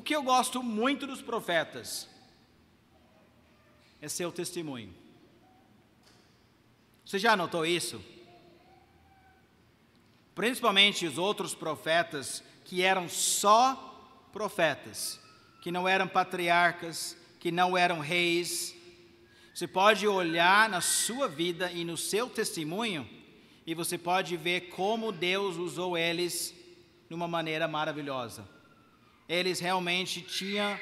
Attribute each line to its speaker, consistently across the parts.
Speaker 1: O que eu gosto muito dos profetas é seu testemunho. Você já notou isso? Principalmente os outros profetas que eram só profetas, que não eram patriarcas, que não eram reis. Você pode olhar na sua vida e no seu testemunho e você pode ver como Deus usou eles de uma maneira maravilhosa. Eles realmente tinham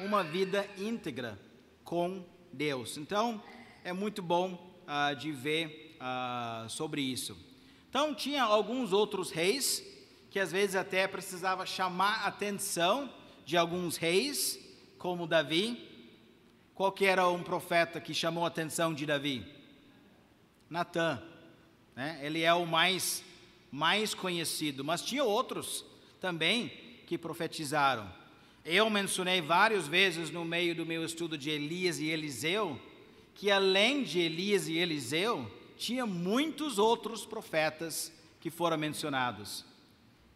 Speaker 1: uma vida íntegra com Deus. Então, é muito bom uh, de ver uh, sobre isso. Então, tinha alguns outros reis que às vezes até precisava chamar a atenção de alguns reis, como Davi. Qual que era um profeta que chamou a atenção de Davi? Natã. Né? Ele é o mais, mais conhecido, mas tinha outros também que profetizaram. Eu mencionei várias vezes no meio do meu estudo de Elias e Eliseu, que além de Elias e Eliseu, tinha muitos outros profetas que foram mencionados.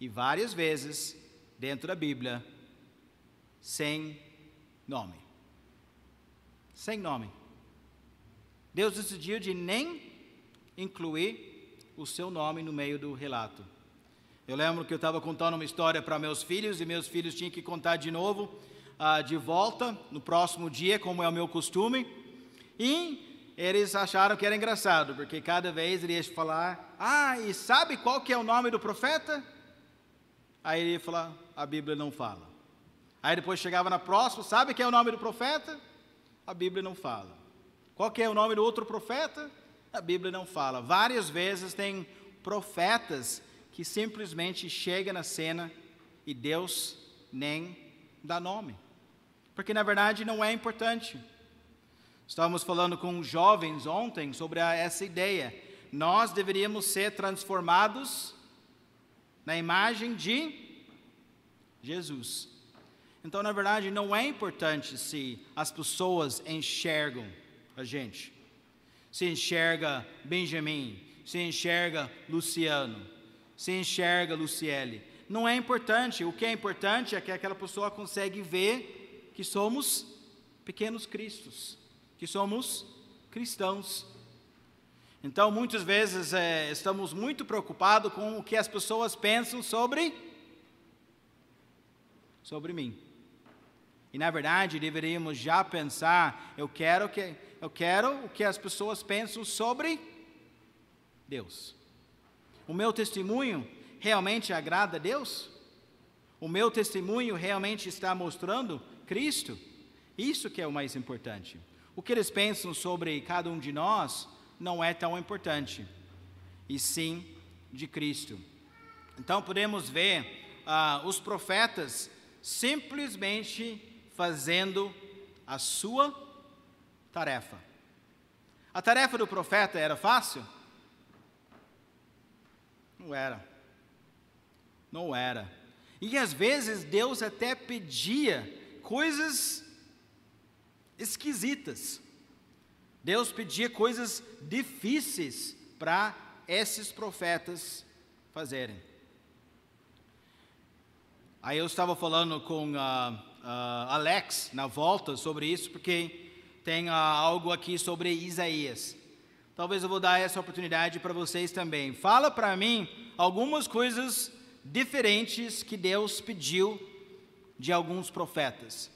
Speaker 1: E várias vezes, dentro da Bíblia, sem nome. Sem nome. Deus decidiu de nem incluir o seu nome no meio do relato. Eu lembro que eu estava contando uma história para meus filhos e meus filhos tinham que contar de novo, uh, de volta, no próximo dia, como é o meu costume. E eles acharam que era engraçado, porque cada vez ele ia falar: Ah, e sabe qual que é o nome do profeta? Aí ele ia falar: A Bíblia não fala. Aí depois chegava na próxima: Sabe quem é o nome do profeta? A Bíblia não fala. Qual que é o nome do outro profeta? A Bíblia não fala. Várias vezes tem profetas que simplesmente chega na cena e Deus nem dá nome. Porque na verdade não é importante. Estávamos falando com jovens ontem sobre essa ideia. Nós deveríamos ser transformados na imagem de Jesus. Então, na verdade, não é importante se as pessoas enxergam a gente. Se enxerga Benjamin, se enxerga Luciano, se enxerga, Luciele. Não é importante. O que é importante é que aquela pessoa consegue ver que somos pequenos cristos, que somos cristãos. Então, muitas vezes é, estamos muito preocupados com o que as pessoas pensam sobre sobre mim. E na verdade, deveríamos já pensar, eu quero que eu quero o que as pessoas pensam sobre Deus. O meu testemunho realmente agrada a Deus? O meu testemunho realmente está mostrando Cristo? Isso que é o mais importante. O que eles pensam sobre cada um de nós não é tão importante, e sim de Cristo. Então podemos ver ah, os profetas simplesmente fazendo a sua tarefa. A tarefa do profeta era fácil? Não era. Não era. E às vezes Deus até pedia coisas esquisitas. Deus pedia coisas difíceis para esses profetas fazerem. Aí eu estava falando com uh, uh, Alex na volta sobre isso, porque tem uh, algo aqui sobre Isaías. Talvez eu vou dar essa oportunidade para vocês também. Fala para mim algumas coisas diferentes que Deus pediu de alguns profetas.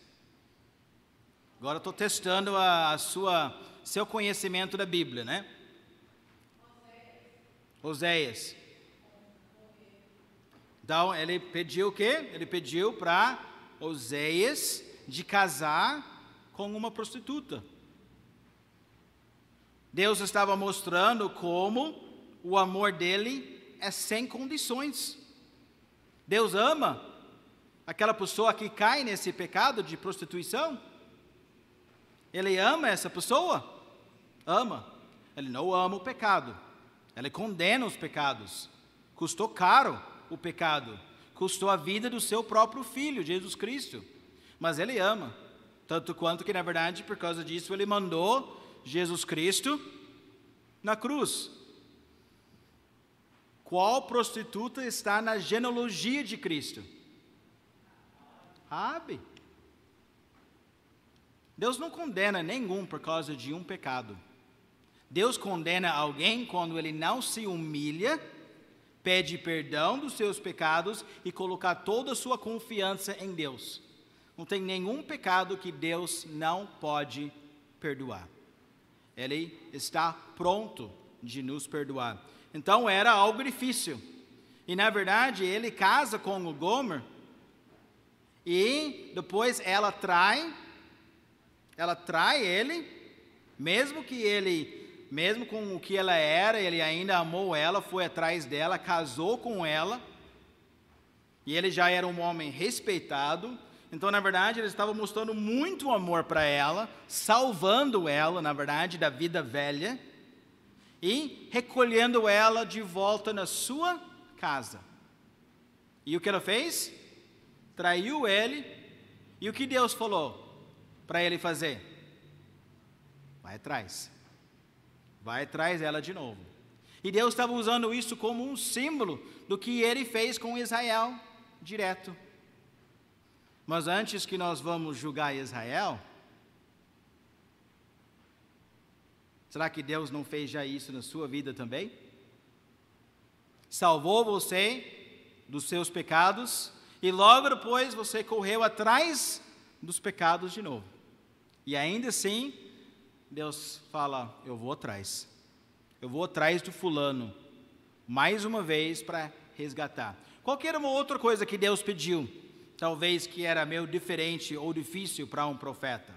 Speaker 1: Agora estou testando a, a, sua seu conhecimento da Bíblia, né? Oséias. Então ele pediu o quê? Ele pediu para Oséias de casar com uma prostituta. Deus estava mostrando como o amor dele é sem condições. Deus ama aquela pessoa que cai nesse pecado de prostituição. Ele ama essa pessoa? Ama. Ele não ama o pecado. Ele condena os pecados. Custou caro o pecado. Custou a vida do seu próprio filho, Jesus Cristo. Mas ele ama. Tanto quanto que, na verdade, por causa disso, ele mandou Jesus Cristo na cruz. Qual prostituta está na genealogia de Cristo? Rabi. Deus não condena nenhum por causa de um pecado. Deus condena alguém quando ele não se humilha, pede perdão dos seus pecados e colocar toda a sua confiança em Deus. Não tem nenhum pecado que Deus não pode perdoar. Ele está pronto de nos perdoar. Então era algo difícil. E na verdade ele casa com o Gomer e depois ela trai, ela trai ele, mesmo que ele, mesmo com o que ela era, ele ainda amou ela, foi atrás dela, casou com ela. E ele já era um homem respeitado. Então, na verdade, ele estava mostrando muito amor para ela, salvando ela, na verdade, da vida velha e recolhendo ela de volta na sua casa. E o que ela fez? traiu ele, e o que Deus falou para ele fazer? Vai atrás. Vai atrás dela de novo. E Deus estava usando isso como um símbolo do que ele fez com Israel direto. Mas antes que nós vamos julgar Israel, será que Deus não fez já isso na sua vida também? Salvou você dos seus pecados e logo depois você correu atrás dos pecados de novo. E ainda assim, Deus fala: Eu vou atrás. Eu vou atrás do fulano, mais uma vez para resgatar. Qualquer uma outra coisa que Deus pediu, talvez que era meio diferente ou difícil para um profeta.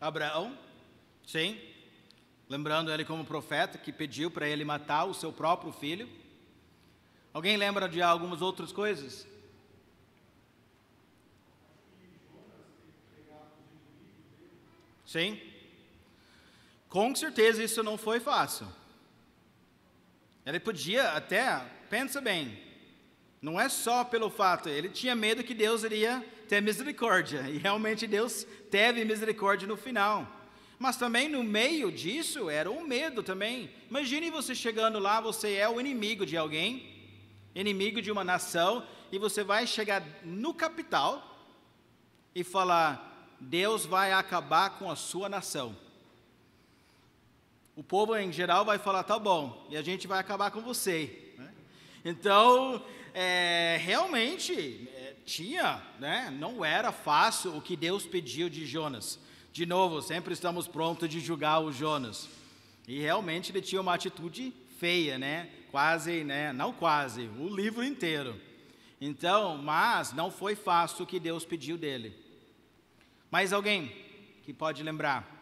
Speaker 1: Abraão Sim. Lembrando ele como profeta que pediu para ele matar o seu próprio filho. Alguém lembra de algumas outras coisas? Sim. Com certeza isso não foi fácil. Ele podia até, pensa bem, não é só pelo fato, ele tinha medo que Deus iria ter misericórdia, e realmente Deus teve misericórdia no final. Mas também no meio disso era o medo também. Imagine você chegando lá, você é o inimigo de alguém, inimigo de uma nação, e você vai chegar no capital e falar: Deus vai acabar com a sua nação. O povo em geral vai falar: tá bom, e a gente vai acabar com você. Né? Então, é, realmente, é, tinha, né? não era fácil o que Deus pediu de Jonas. De novo, sempre estamos prontos de julgar o Jonas. E realmente ele tinha uma atitude feia, né? Quase, né? Não quase, o livro inteiro. Então, mas não foi fácil o que Deus pediu dele. Mais alguém que pode lembrar?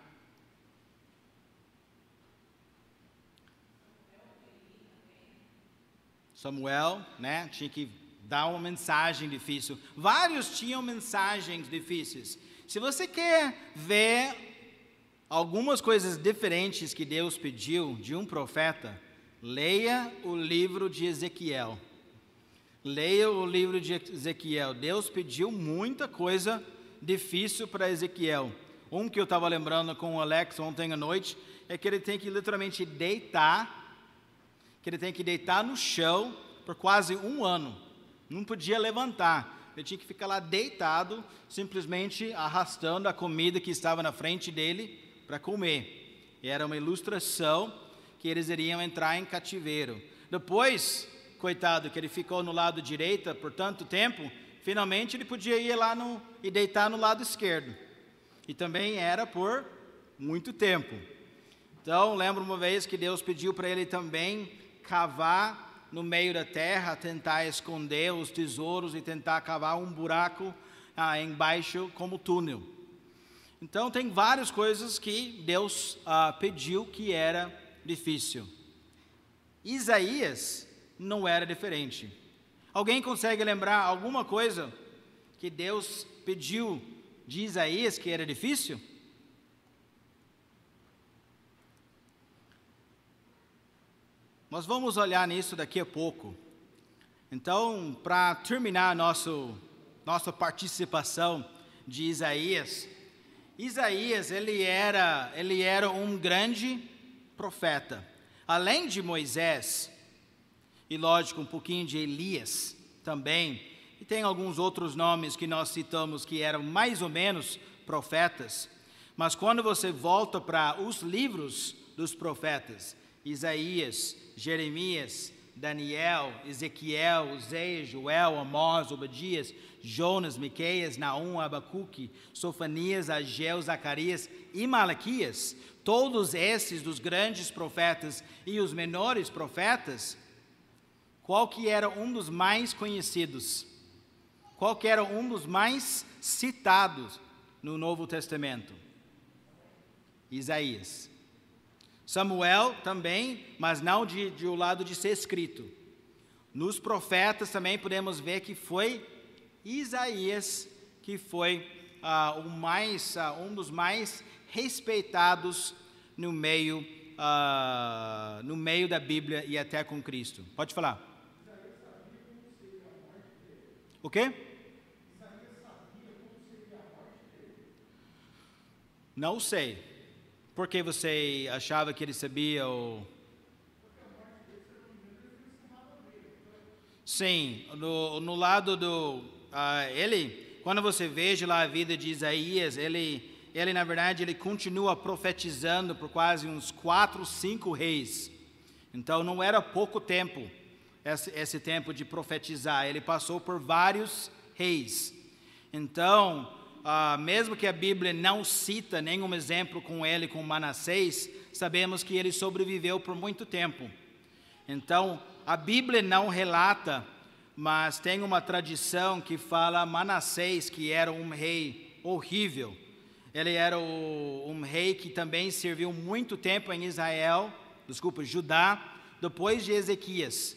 Speaker 1: Samuel, né? Tinha que dar uma mensagem difícil. Vários tinham mensagens difíceis. Se você quer ver algumas coisas diferentes que Deus pediu de um profeta, leia o livro de Ezequiel. Leia o livro de Ezequiel. Deus pediu muita coisa difícil para Ezequiel. Um que eu estava lembrando com o Alex ontem à noite é que ele tem que literalmente deitar, que ele tem que deitar no chão por quase um ano. Não podia levantar ele tinha que ficar lá deitado, simplesmente arrastando a comida que estava na frente dele para comer. E era uma ilustração que eles iriam entrar em cativeiro. Depois, coitado, que ele ficou no lado direito por tanto tempo, finalmente ele podia ir lá no, e deitar no lado esquerdo. E também era por muito tempo. Então, lembro uma vez que Deus pediu para ele também cavar no meio da terra, tentar esconder os tesouros e tentar cavar um buraco ah, embaixo como túnel. Então tem várias coisas que Deus ah, pediu que era difícil. Isaías não era diferente. Alguém consegue lembrar alguma coisa que Deus pediu de Isaías que era difícil? Nós vamos olhar nisso daqui a pouco. Então, para terminar nosso, nossa participação de Isaías, Isaías ele era, ele era um grande profeta. Além de Moisés, e lógico, um pouquinho de Elias também, e tem alguns outros nomes que nós citamos que eram mais ou menos profetas, mas quando você volta para os livros dos profetas, Isaías, Jeremias, Daniel, Ezequiel, Oséias, Joel, Amós, Obadias, Jonas, Miqueias, Naum, Abacuque, Sofanias, Ageu, Zacarias e Malaquias, todos esses dos grandes profetas e os menores profetas, qual que era um dos mais conhecidos? Qual que era um dos mais citados no Novo Testamento? Isaías. Samuel também, mas não de, de o lado de ser escrito. Nos profetas também podemos ver que foi Isaías que foi uh, o mais, uh, um dos mais respeitados no meio, uh, no meio da Bíblia e até com Cristo. Pode falar. O quê? Não sei. Por que você achava que ele sabia ou... Sim, no, no lado do... Uh, ele, quando você veja lá a vida de Isaías, ele, ele na verdade, ele continua profetizando por quase uns quatro, cinco reis. Então não era pouco tempo, esse, esse tempo de profetizar. Ele passou por vários reis. Então, ah, mesmo que a Bíblia não cita nenhum exemplo com ele, com Manassés, sabemos que ele sobreviveu por muito tempo. Então, a Bíblia não relata, mas tem uma tradição que fala Manassés, que era um rei horrível. Ele era o, um rei que também serviu muito tempo em Israel, desculpa, Judá, depois de Ezequias.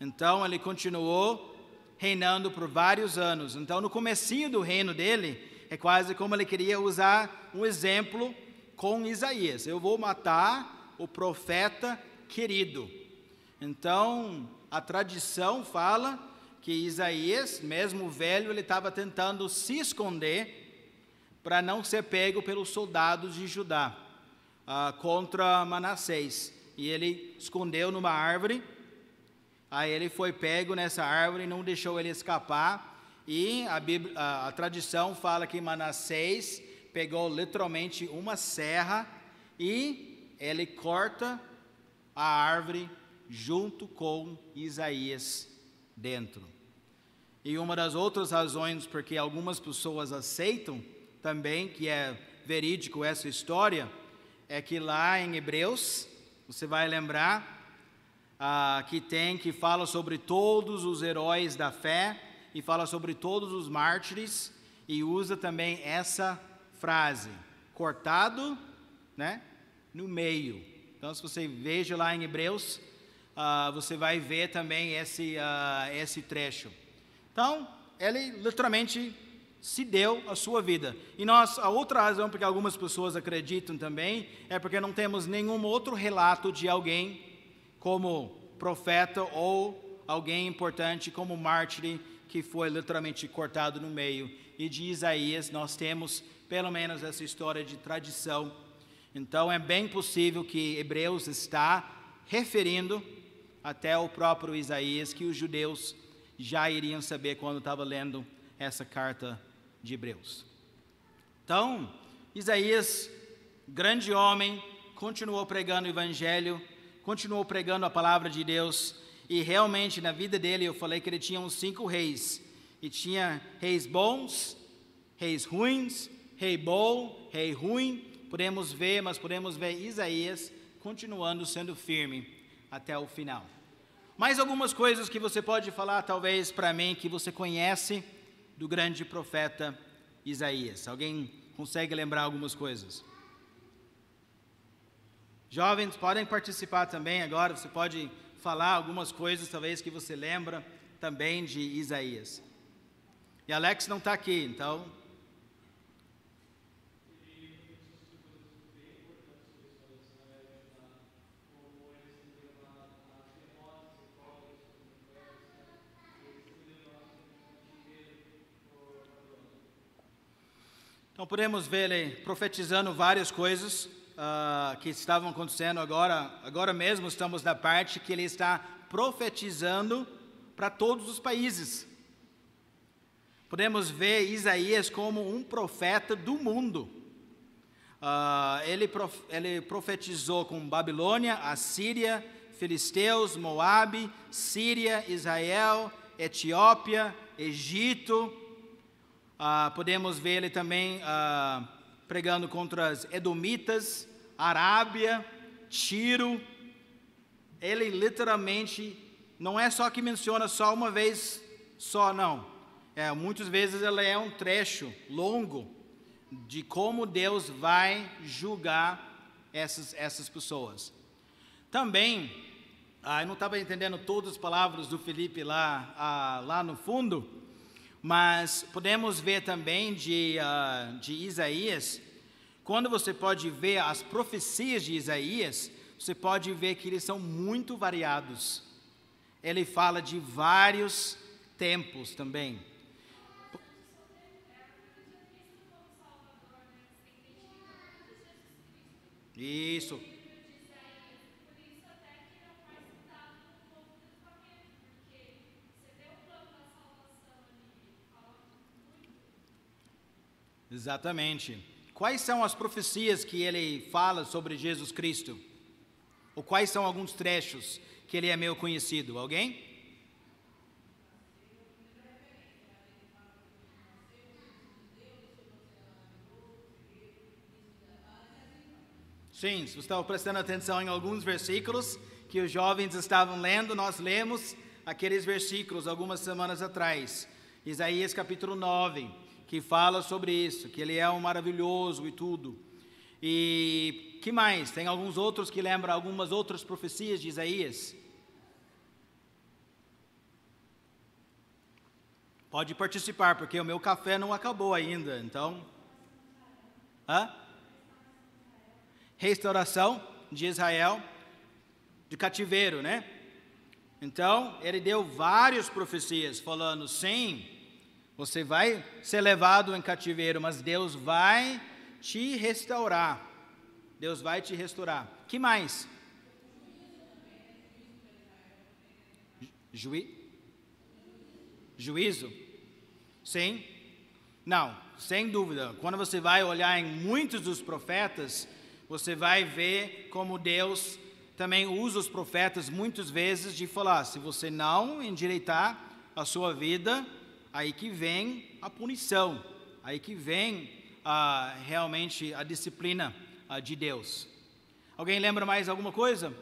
Speaker 1: Então, ele continuou reinando por vários anos. Então, no comecinho do reino dele, é quase como ele queria usar um exemplo com Isaías. Eu vou matar o profeta querido. Então, a tradição fala que Isaías, mesmo velho, ele estava tentando se esconder para não ser pego pelos soldados de Judá uh, contra Manassés. E ele escondeu numa árvore. Aí ele foi pego nessa árvore não deixou ele escapar. E a, Bíblia, a, a tradição fala que Manassés pegou literalmente uma serra e ele corta a árvore junto com Isaías dentro. E uma das outras razões porque algumas pessoas aceitam também que é verídico essa história é que lá em Hebreus você vai lembrar ah, que tem que fala sobre todos os heróis da fé e fala sobre todos os mártires e usa também essa frase, cortado, né, no meio. Então, se você veja lá em Hebreus, uh, você vai ver também esse, uh, esse trecho. Então, ele literalmente se deu a sua vida. E nós, a outra razão porque algumas pessoas acreditam também é porque não temos nenhum outro relato de alguém como profeta ou alguém importante como mártir que foi literalmente cortado no meio. E de Isaías nós temos pelo menos essa história de tradição. Então é bem possível que Hebreus está referindo até o próprio Isaías que os judeus já iriam saber quando estava lendo essa carta de Hebreus. Então, Isaías, grande homem, continuou pregando o evangelho, continuou pregando a palavra de Deus e realmente na vida dele eu falei que ele tinha uns cinco reis. E tinha reis bons, reis ruins, rei bom, rei ruim. Podemos ver, mas podemos ver Isaías continuando sendo firme até o final. Mais algumas coisas que você pode falar, talvez, para mim, que você conhece do grande profeta Isaías. Alguém consegue lembrar algumas coisas? Jovens podem participar também agora, você pode falar algumas coisas, talvez, que você lembra também de Isaías. E Alex não está aqui, então. Então podemos ver ele profetizando várias coisas. Uh, que estavam acontecendo agora, agora mesmo estamos na parte que ele está profetizando para todos os países. Podemos ver Isaías como um profeta do mundo. Uh, ele, prof, ele profetizou com Babilônia, Assíria, Filisteus, Moabe, Síria, Israel, Etiópia, Egito. Uh, podemos ver ele também uh, pregando contra as Edomitas, Arábia, Tiro. Ele literalmente não é só que menciona só uma vez só, não. É, muitas vezes ele é um trecho longo de como Deus vai julgar essas, essas pessoas. Também, ah, eu não estava entendendo todas as palavras do Felipe lá, ah, lá no fundo, mas podemos ver também de, uh, de Isaías, quando você pode ver as profecias de Isaías, você pode ver que eles são muito variados. Ele fala de vários tempos também. Isso. Exatamente. Quais são as profecias que ele fala sobre Jesus Cristo? Ou quais são alguns trechos que ele é meio conhecido? Alguém? Sim, se você estava prestando atenção em alguns versículos que os jovens estavam lendo, nós lemos aqueles versículos algumas semanas atrás. Isaías capítulo 9 que fala sobre isso, que ele é um maravilhoso e tudo. E que mais? Tem alguns outros que lembram algumas outras profecias de Isaías. Pode participar, porque o meu café não acabou ainda, então. Hã? Restauração de Israel, de cativeiro, né? Então, ele deu várias profecias, falando: sim, você vai ser levado em cativeiro, mas Deus vai te restaurar. Deus vai te restaurar. Que mais? Juí Juízo? Sim? Não, sem dúvida. Quando você vai olhar em muitos dos profetas, você vai ver como Deus também usa os profetas muitas vezes de falar: se você não endireitar a sua vida, aí que vem a punição, aí que vem ah, realmente a disciplina ah, de Deus. Alguém lembra mais alguma coisa?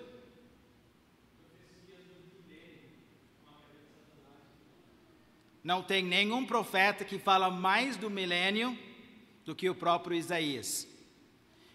Speaker 1: Não tem nenhum profeta que fala mais do milênio do que o próprio Isaías.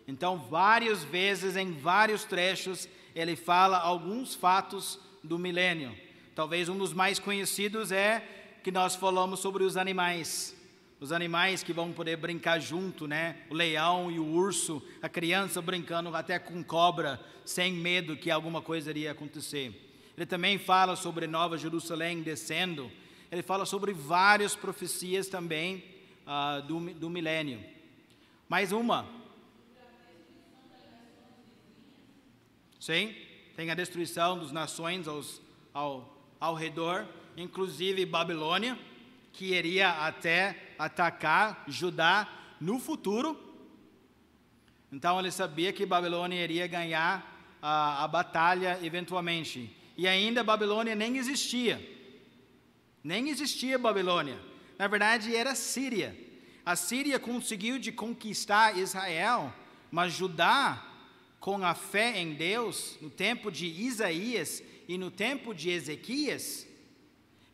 Speaker 1: Então, várias vezes, em vários trechos, ele fala alguns fatos do milênio. Talvez um dos mais conhecidos é que nós falamos sobre os animais. Os animais que vão poder brincar junto, né? O leão e o urso, a criança brincando até com cobra, sem medo que alguma coisa iria acontecer. Ele também fala sobre Nova Jerusalém descendo. Ele fala sobre várias profecias também uh, do, do milênio. Mais uma. Sim, tem a destruição das nações aos, ao, ao redor inclusive Babilônia, que iria até atacar Judá no futuro. Então ele sabia que Babilônia iria ganhar a, a batalha eventualmente. E ainda Babilônia nem existia. Nem existia Babilônia. Na verdade era Síria. A Síria conseguiu de conquistar Israel, mas Judá, com a fé em Deus, no tempo de Isaías e no tempo de Ezequias,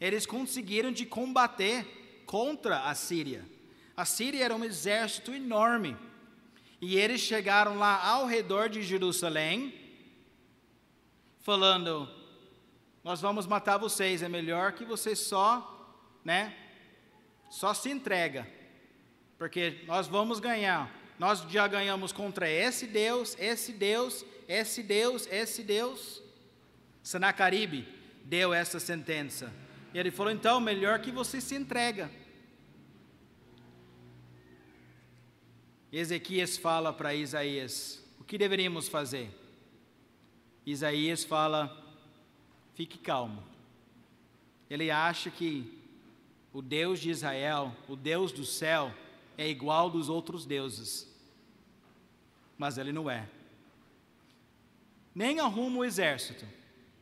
Speaker 1: eles conseguiram de combater contra a Síria. A Síria era um exército enorme. E eles chegaram lá ao redor de Jerusalém, falando: Nós vamos matar vocês, é melhor que vocês só, né, só se entrega, porque nós vamos ganhar. Nós já ganhamos contra esse Deus, esse Deus, esse Deus, esse Deus. Senacaribe deu essa sentença. E ele falou: então, melhor que você se entrega. Ezequias fala para Isaías: o que deveríamos fazer? Isaías fala: fique calmo. Ele acha que o Deus de Israel, o Deus do céu, é igual dos outros deuses. Mas ele não é. Nem arruma o exército.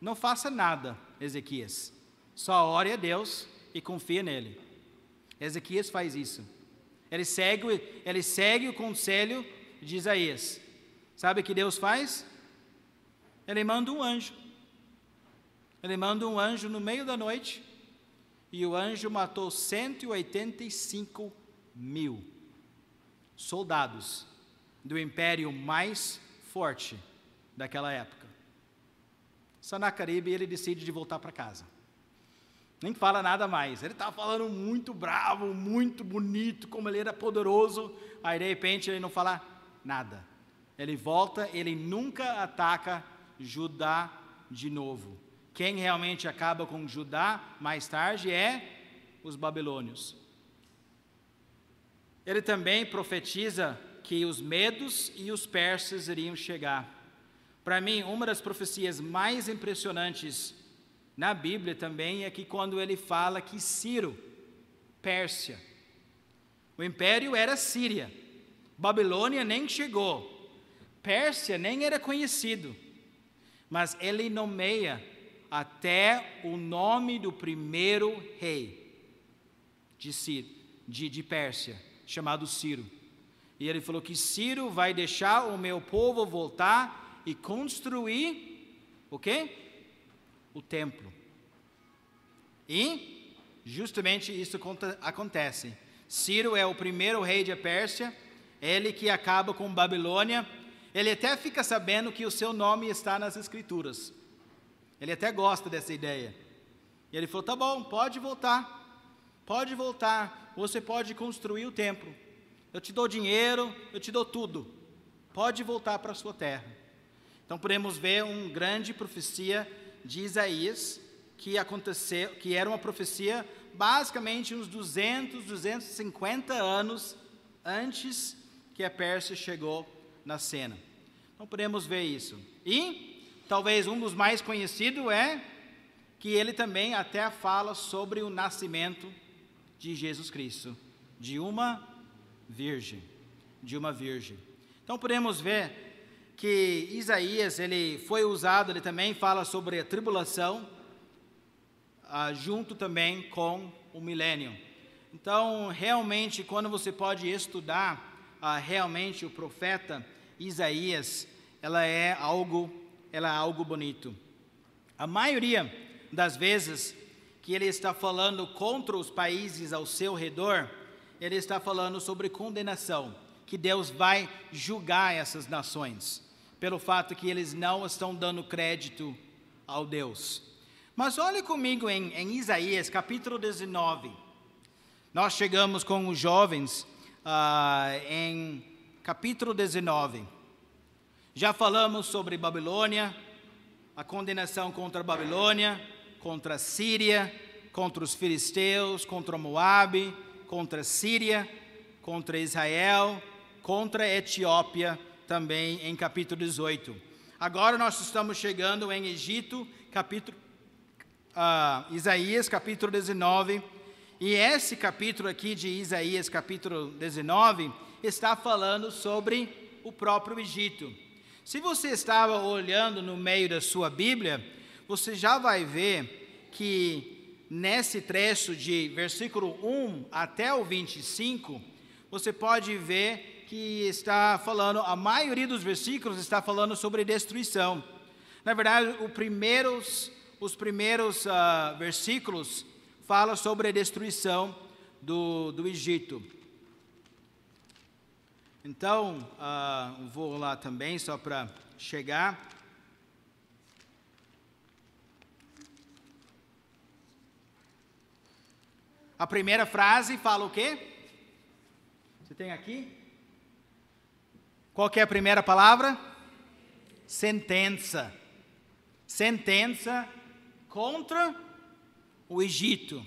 Speaker 1: Não faça nada, Ezequias. Só ore a Deus e confia nele. Ezequias faz isso. Ele segue, ele segue o conselho de Isaías. Sabe o que Deus faz? Ele manda um anjo. Ele manda um anjo no meio da noite e o anjo matou 185 mil soldados do império mais forte daquela época. Sanacaribe ele decide de voltar para casa. Nem fala nada mais. Ele estava falando muito bravo, muito bonito, como ele era poderoso. Aí de repente ele não fala nada. Ele volta, ele nunca ataca Judá de novo. Quem realmente acaba com Judá mais tarde é os babilônios. Ele também profetiza que os medos e os persas iriam chegar. Para mim, uma das profecias mais impressionantes na Bíblia também é que quando ele fala que Ciro, Pérsia, o império era Síria, Babilônia nem chegou, Pérsia nem era conhecido, mas ele nomeia até o nome do primeiro rei de, Ciro, de, de Pérsia, chamado Ciro. E ele falou que Ciro vai deixar o meu povo voltar e construir o quê? O templo. E justamente isso acontece. Ciro é o primeiro rei de Pérsia, ele que acaba com Babilônia. Ele até fica sabendo que o seu nome está nas escrituras. Ele até gosta dessa ideia. E ele falou: tá bom, pode voltar, pode voltar, você pode construir o templo. Eu te dou dinheiro, eu te dou tudo. Pode voltar para a sua terra. Então podemos ver uma grande profecia de Isaías que aconteceu, que era uma profecia basicamente uns 200, 250 anos antes que a Pérsia chegou na cena. Então podemos ver isso. E Talvez um dos mais conhecidos é que ele também até fala sobre o nascimento de Jesus Cristo, de uma virgem, de uma virgem. Então podemos ver que Isaías ele foi usado, ele também fala sobre a tribulação, ah, junto também com o milênio. Então realmente quando você pode estudar ah, realmente o profeta Isaías, ela é algo ela é algo bonito. A maioria das vezes que ele está falando contra os países ao seu redor, ele está falando sobre condenação, que Deus vai julgar essas nações, pelo fato que eles não estão dando crédito ao Deus. Mas olhe comigo em, em Isaías capítulo 19. Nós chegamos com os jovens ah, em capítulo 19. Já falamos sobre Babilônia, a condenação contra Babilônia, contra a Síria, contra os filisteus, contra Moabe, contra a Síria, contra Israel, contra a Etiópia, também em capítulo 18. Agora nós estamos chegando em Egito, capítulo uh, Isaías, capítulo 19. E esse capítulo aqui de Isaías, capítulo 19, está falando sobre o próprio Egito. Se você estava olhando no meio da sua Bíblia, você já vai ver que nesse trecho de versículo 1 até o 25, você pode ver que está falando, a maioria dos versículos está falando sobre destruição. Na verdade, primeiros, os primeiros uh, versículos falam sobre a destruição do, do Egito. Então, uh, vou lá também, só para chegar. A primeira frase fala o quê? Você tem aqui? Qual é a primeira palavra? Sentença. Sentença contra o Egito.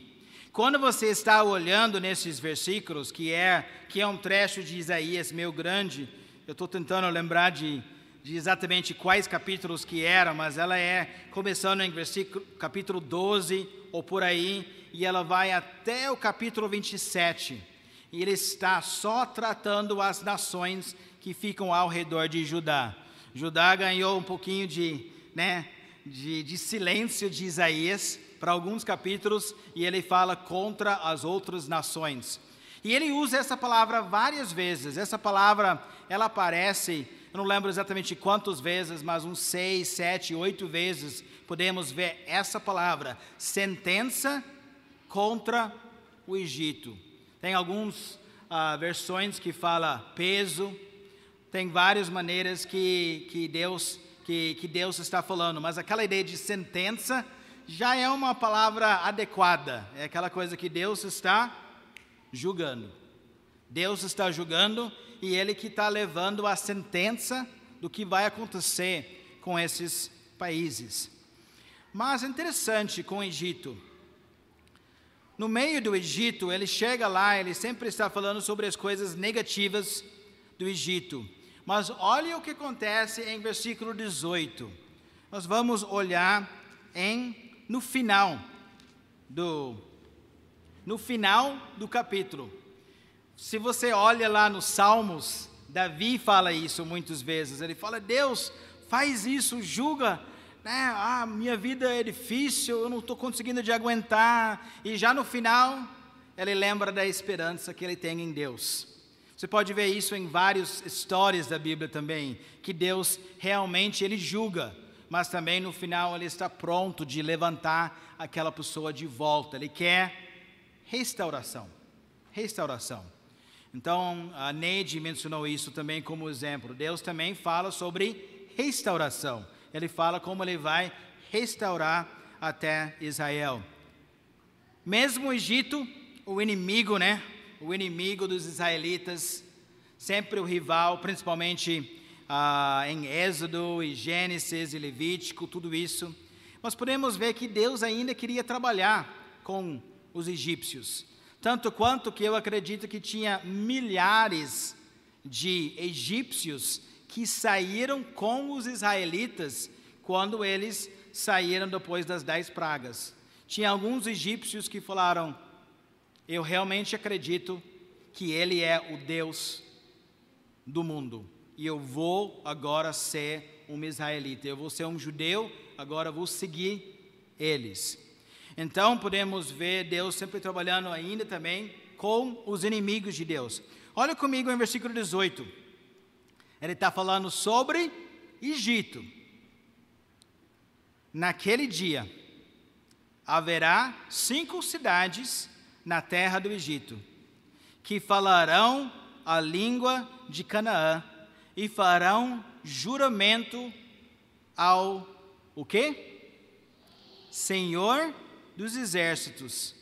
Speaker 1: Quando você está olhando nesses versículos, que é, que é um trecho de Isaías meio grande, eu estou tentando lembrar de de exatamente quais capítulos que eram, mas ela é começando em versículo capítulo 12 ou por aí, e ela vai até o capítulo 27. E ele está só tratando as nações que ficam ao redor de Judá. Judá ganhou um pouquinho de, né, de, de silêncio de Isaías para alguns capítulos e ele fala contra as outras nações. E ele usa essa palavra várias vezes. Essa palavra, ela aparece, eu não lembro exatamente quantas vezes, mas uns seis, sete, oito vezes podemos ver essa palavra, sentença contra o Egito. Tem algumas ah, versões que fala peso, tem várias maneiras que, que, Deus, que, que Deus está falando, mas aquela ideia de sentença já é uma palavra adequada, é aquela coisa que Deus está julgando. Deus está julgando e Ele que está levando a sentença do que vai acontecer com esses países. Mas é interessante com o Egito. No meio do Egito, ele chega lá, ele sempre está falando sobre as coisas negativas do Egito. Mas olha o que acontece em versículo 18. Nós vamos olhar em no final do no final do capítulo. Se você olha lá nos Salmos, Davi fala isso muitas vezes. Ele fala: Deus, faz isso, julga. Né? Ah, minha vida é difícil, eu não estou conseguindo de aguentar. E já no final, ele lembra da esperança que ele tem em Deus. Você pode ver isso em várias histórias da Bíblia também, que Deus realmente ele julga mas também no final ele está pronto de levantar aquela pessoa de volta. Ele quer restauração. Restauração. Então, a Neide mencionou isso também como exemplo. Deus também fala sobre restauração. Ele fala como ele vai restaurar até Israel. Mesmo o Egito, o inimigo, né? O inimigo dos israelitas, sempre o rival, principalmente ah, em Êxodo e Gênesis e Levítico, tudo isso, nós podemos ver que Deus ainda queria trabalhar com os egípcios. Tanto quanto que eu acredito que tinha milhares de egípcios que saíram com os israelitas quando eles saíram depois das dez pragas. Tinha alguns egípcios que falaram: Eu realmente acredito que Ele é o Deus do mundo e eu vou agora ser um israelita. Eu vou ser um judeu, agora vou seguir eles. Então podemos ver Deus sempre trabalhando ainda também com os inimigos de Deus. Olha comigo em versículo 18. Ele está falando sobre Egito. Naquele dia haverá cinco cidades na terra do Egito que falarão a língua de Canaã e farão juramento ao o quê? Senhor dos exércitos.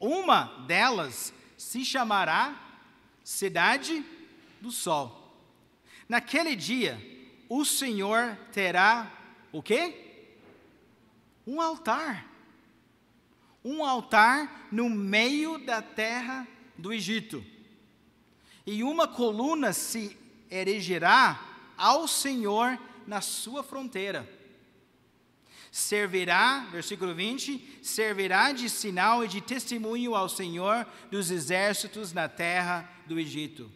Speaker 1: Uma delas se chamará Cidade do Sol. Naquele dia, o Senhor terá o quê? Um altar. Um altar no meio da terra do Egito. E uma coluna se erigirá ao Senhor na sua fronteira. Servirá, versículo 20, servirá de sinal e de testemunho ao Senhor dos exércitos na terra do Egito.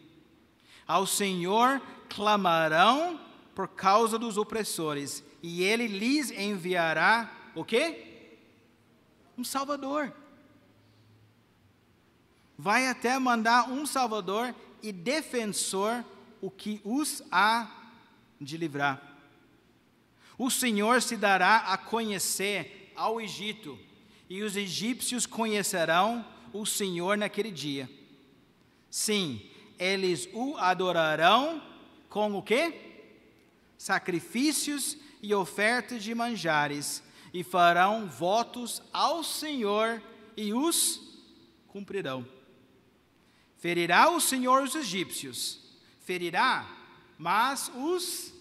Speaker 1: Ao Senhor clamarão por causa dos opressores, e ele lhes enviará o quê? Um salvador. Vai até mandar um salvador e defensor o que os há de livrar. O Senhor se dará a conhecer ao Egito, e os egípcios conhecerão o Senhor naquele dia. Sim, eles o adorarão com o quê? Sacrifícios e ofertas de manjares, e farão votos ao Senhor e os cumprirão. Ferirá o Senhor os egípcios, ferirá, mas os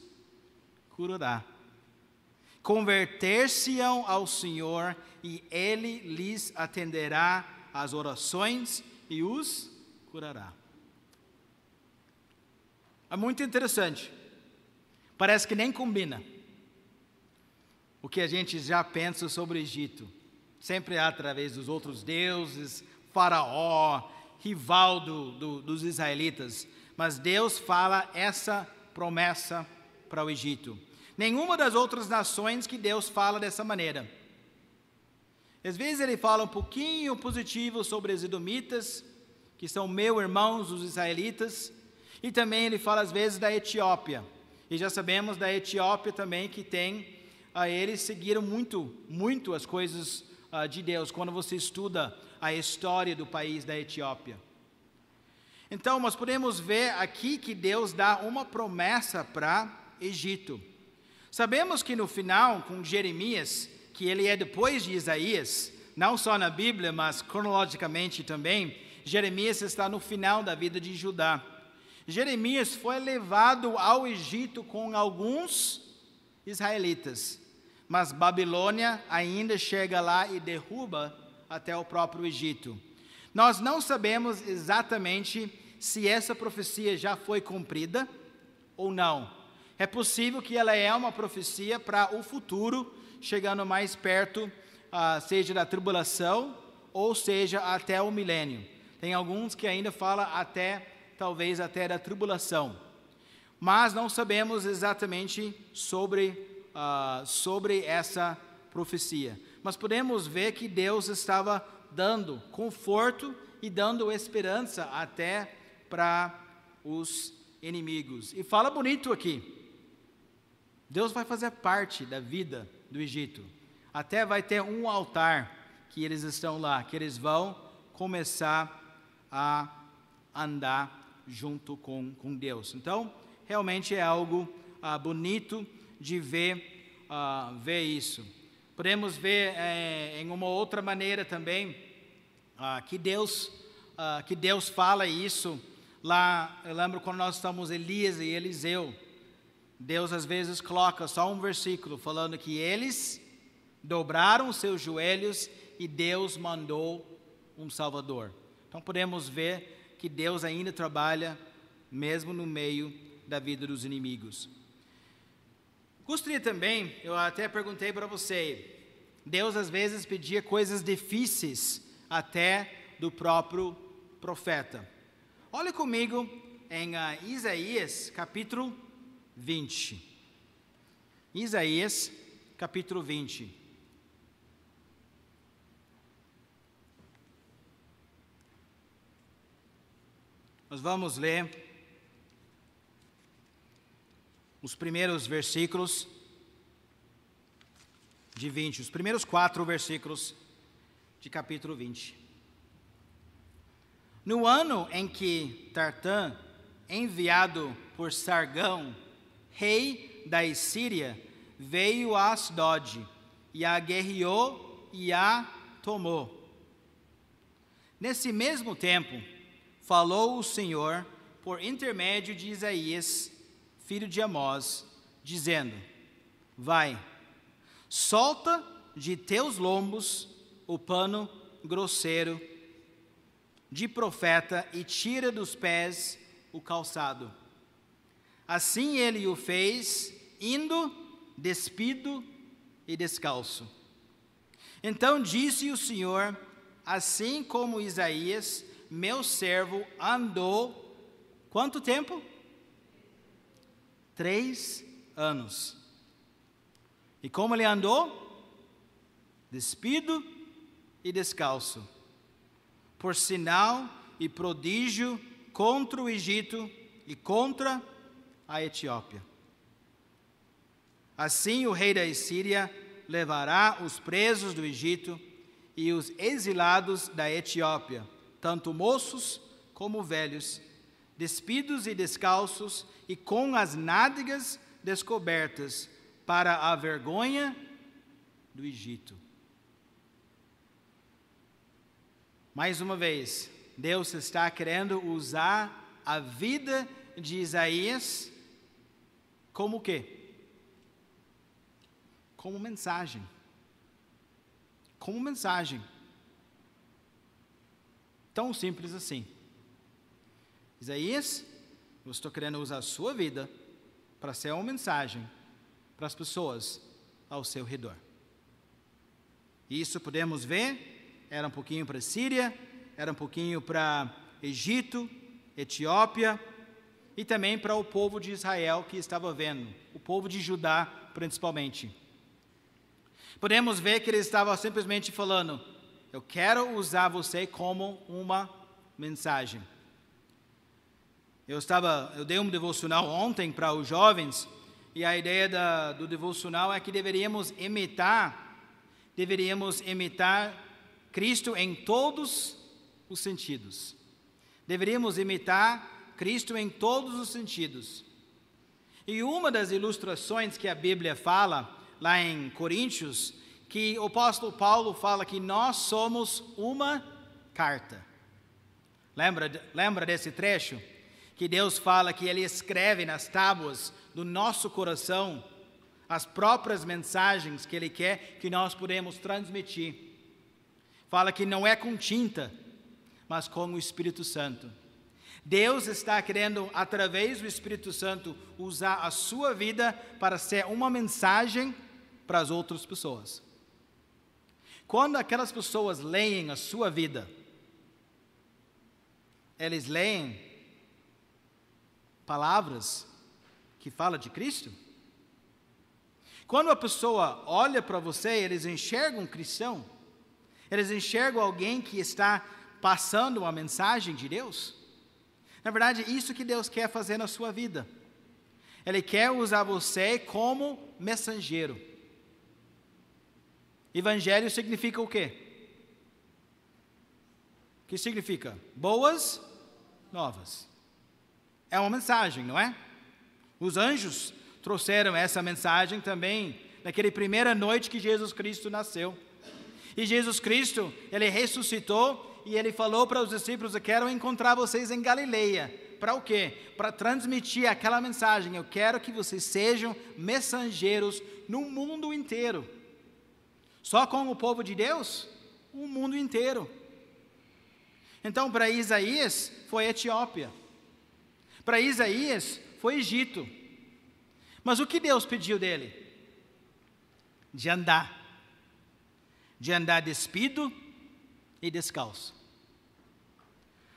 Speaker 1: curará. Converter-se-ão ao Senhor e ele lhes atenderá as orações e os curará. É muito interessante, Parece que nem combina o que a gente já pensa sobre o Egito. Sempre através dos outros deuses, Faraó, rival do, do, dos israelitas. Mas Deus fala essa promessa para o Egito. Nenhuma das outras nações que Deus fala dessa maneira. Às vezes ele fala um pouquinho positivo sobre os edomitas, que são meus irmãos, os israelitas, e também ele fala às vezes da Etiópia. E já sabemos da Etiópia também que tem, a eles seguiram muito, muito as coisas uh, de Deus, quando você estuda a história do país da Etiópia. Então, nós podemos ver aqui que Deus dá uma promessa para Egito. Sabemos que no final, com Jeremias, que ele é depois de Isaías, não só na Bíblia, mas cronologicamente também, Jeremias está no final da vida de Judá. Jeremias foi levado ao Egito com alguns israelitas, mas Babilônia ainda chega lá e derruba até o próprio Egito. Nós não sabemos exatamente se essa profecia já foi cumprida ou não. É possível que ela é uma profecia para o futuro, chegando mais perto, ah, seja da tribulação ou seja até o milênio. Tem alguns que ainda falam até, talvez até da tribulação. Mas não sabemos exatamente sobre, uh, sobre essa profecia. Mas podemos ver que Deus estava dando conforto e dando esperança até para os inimigos. E fala bonito aqui. Deus vai fazer parte da vida do Egito. Até vai ter um altar que eles estão lá, que eles vão começar a andar junto com, com Deus. Então, realmente é algo ah, bonito de ver, ah, ver isso. Podemos ver é, em uma outra maneira também ah, que Deus ah, que Deus fala isso lá. Eu lembro quando nós estamos Elias e Eliseu. Deus às vezes coloca só um versículo falando que eles dobraram seus joelhos e Deus mandou um Salvador. Então podemos ver que Deus ainda trabalha mesmo no meio da vida dos inimigos. Gostaria também, eu até perguntei para você, Deus às vezes pedia coisas difíceis até do próprio profeta. Olhe comigo em Isaías capítulo 20. Isaías capítulo 20. Nós vamos ler os primeiros versículos de 20, os primeiros quatro versículos de capítulo 20. No ano em que Tartã, enviado por Sargão, rei da Síria, veio a Asdod e a guerreou e a tomou. Nesse mesmo tempo, falou o Senhor por intermédio de Isaías, filho de Amós, dizendo: Vai, solta de teus lombos o pano grosseiro de profeta e tira dos pés o calçado. Assim ele o fez, indo despido e descalço. Então disse o Senhor: Assim como Isaías meu servo andou quanto tempo? Três anos. E como ele andou? Despido e descalço, por sinal e prodígio contra o Egito e contra a Etiópia. Assim o rei da Síria levará os presos do Egito e os exilados da Etiópia tanto moços como velhos, despidos e descalços, e com as nádegas descobertas, para a vergonha do Egito. Mais uma vez, Deus está querendo usar a vida de Isaías como quê? Como mensagem. Como mensagem. Tão simples assim. Isaías, eu estou querendo usar a sua vida para ser uma mensagem para as pessoas ao seu redor. Isso podemos ver, era um pouquinho para a Síria, era um pouquinho para Egito, Etiópia e também para o povo de Israel que estava vendo, o povo de Judá principalmente. Podemos ver que ele estava simplesmente falando: Eu quero usar você como uma mensagem. Eu estava, eu dei um devocional ontem para os jovens e a ideia da, do devocional é que deveríamos imitar, deveríamos imitar Cristo em todos os sentidos. Deveríamos imitar Cristo em todos os sentidos. E uma das ilustrações que a Bíblia fala, lá em Coríntios, que o apóstolo Paulo fala que nós somos uma carta. Lembra, lembra desse trecho? Que Deus fala que Ele escreve nas tábuas do nosso coração as próprias mensagens que Ele quer que nós podemos transmitir. Fala que não é com tinta, mas com o Espírito Santo. Deus está querendo, através do Espírito Santo, usar a sua vida para ser uma mensagem para as outras pessoas. Quando aquelas pessoas leem a sua vida, eles leem palavras que fala de Cristo? Quando a pessoa olha para você, eles enxergam um cristão? Eles enxergam alguém que está passando uma mensagem de Deus? Na verdade, isso que Deus quer fazer na sua vida. Ele quer usar você como mensageiro. Evangelho significa o quê? O que significa? Boas novas. É uma mensagem, não é? Os anjos trouxeram essa mensagem também naquela primeira noite que Jesus Cristo nasceu. E Jesus Cristo, ele ressuscitou e ele falou para os discípulos: Eu quero encontrar vocês em Galileia. Para o quê? Para transmitir aquela mensagem. Eu quero que vocês sejam mensageiros no mundo inteiro. Só com o povo de Deus? O mundo inteiro. Então, para Isaías, foi Etiópia. Para Isaías, foi Egito. Mas o que Deus pediu dele? De andar. De andar despido e descalço.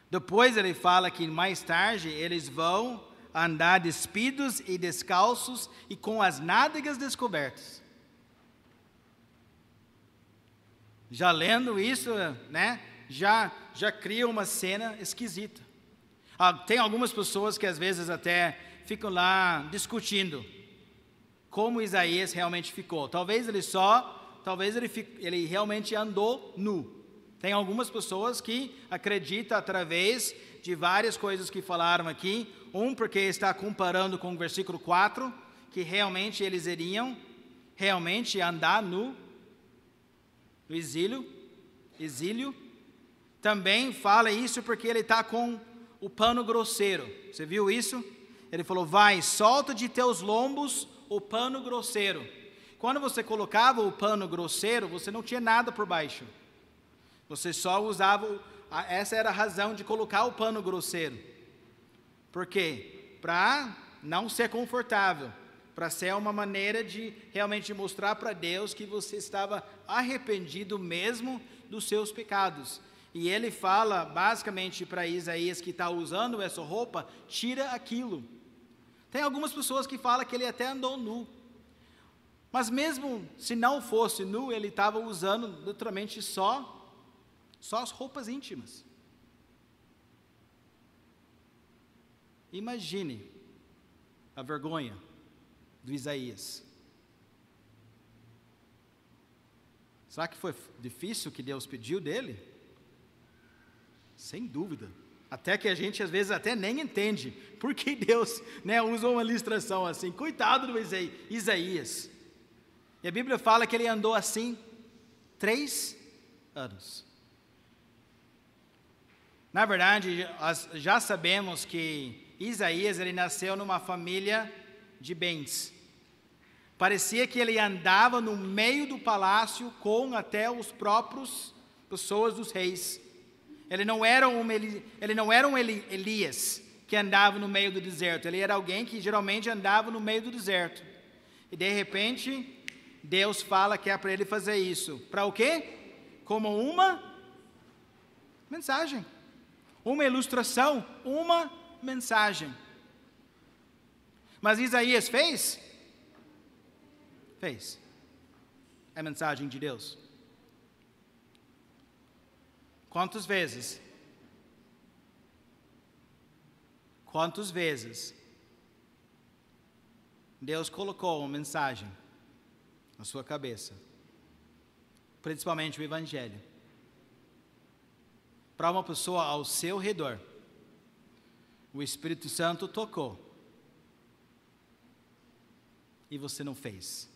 Speaker 1: Depois ele fala que mais tarde eles vão andar despidos e descalços e com as nádegas descobertas. Já lendo isso, né, já já cria uma cena esquisita. Tem algumas pessoas que às vezes até ficam lá discutindo como Isaías realmente ficou. Talvez ele só, talvez ele, ele realmente andou nu. Tem algumas pessoas que acreditam através de várias coisas que falaram aqui. Um, porque está comparando com o versículo 4, que realmente eles iriam realmente andar nu no exílio. Exílio. Também fala isso porque ele está com o pano grosseiro. Você viu isso? Ele falou: Vai, solta de teus lombos o pano grosseiro. Quando você colocava o pano grosseiro, você não tinha nada por baixo. Você só usava. Essa era a razão de colocar o pano grosseiro. Por quê? Para não ser confortável. Para ser uma maneira de realmente mostrar para Deus que você estava arrependido mesmo dos seus pecados. E ele fala basicamente para Isaías que está usando essa roupa: tira aquilo. Tem algumas pessoas que falam que ele até andou nu. Mas mesmo se não fosse nu, ele estava usando literalmente só só as roupas íntimas. Imagine a vergonha do Isaías. Será que foi difícil o que Deus pediu dele? Sem dúvida. Até que a gente às vezes até nem entende por que Deus né, usa uma ilustração assim. Coitado do Isaías. E a Bíblia fala que ele andou assim três anos. Na verdade, já sabemos que Isaías ele nasceu numa família de bens. Parecia que ele andava no meio do palácio com até os próprios pessoas dos reis. Ele não era um, ele não era um Elias, que andava no meio do deserto. Ele era alguém que geralmente andava no meio do deserto. E de repente, Deus fala que é para ele fazer isso. Para o quê? Como uma mensagem. Uma ilustração, uma mensagem. Mas Isaías fez? Fez. É mensagem de Deus. Quantas vezes? Quantas vezes Deus colocou uma mensagem na sua cabeça, principalmente o Evangelho, para uma pessoa ao seu redor? O Espírito Santo tocou e você não fez.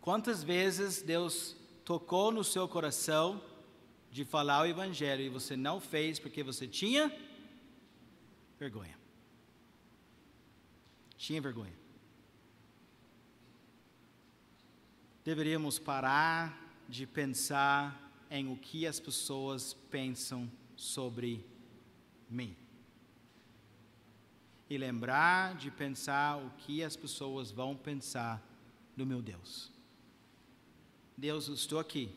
Speaker 1: Quantas vezes Deus tocou no seu coração de falar o Evangelho e você não fez porque você tinha vergonha. Tinha vergonha. Deveríamos parar de pensar em o que as pessoas pensam sobre mim. E lembrar de pensar o que as pessoas vão pensar do meu Deus. Deus, eu estou aqui,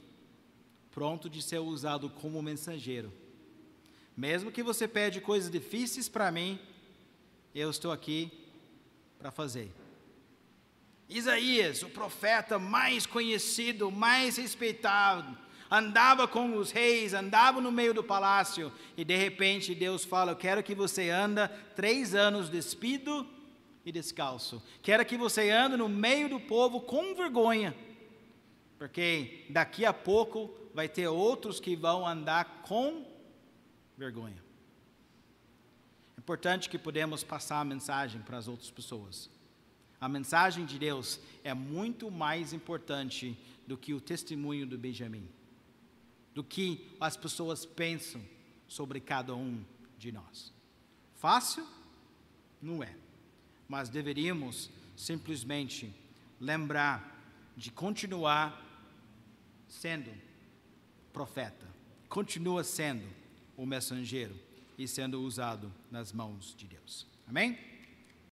Speaker 1: pronto de ser usado como mensageiro. Mesmo que você pede coisas difíceis para mim, eu estou aqui para fazer. Isaías, o profeta mais conhecido, mais respeitado, andava com os reis, andava no meio do palácio, e de repente Deus fala: Eu quero que você anda três anos despido e descalço. Quero que você ande no meio do povo com vergonha porque daqui a pouco vai ter outros que vão andar com vergonha. É importante que podemos passar a mensagem para as outras pessoas. A mensagem de Deus é muito mais importante do que o testemunho do Benjamin, do que as pessoas pensam sobre cada um de nós. Fácil? Não é. Mas deveríamos simplesmente lembrar de continuar sendo profeta, continua sendo o mensageiro e sendo usado nas mãos de Deus. Amém?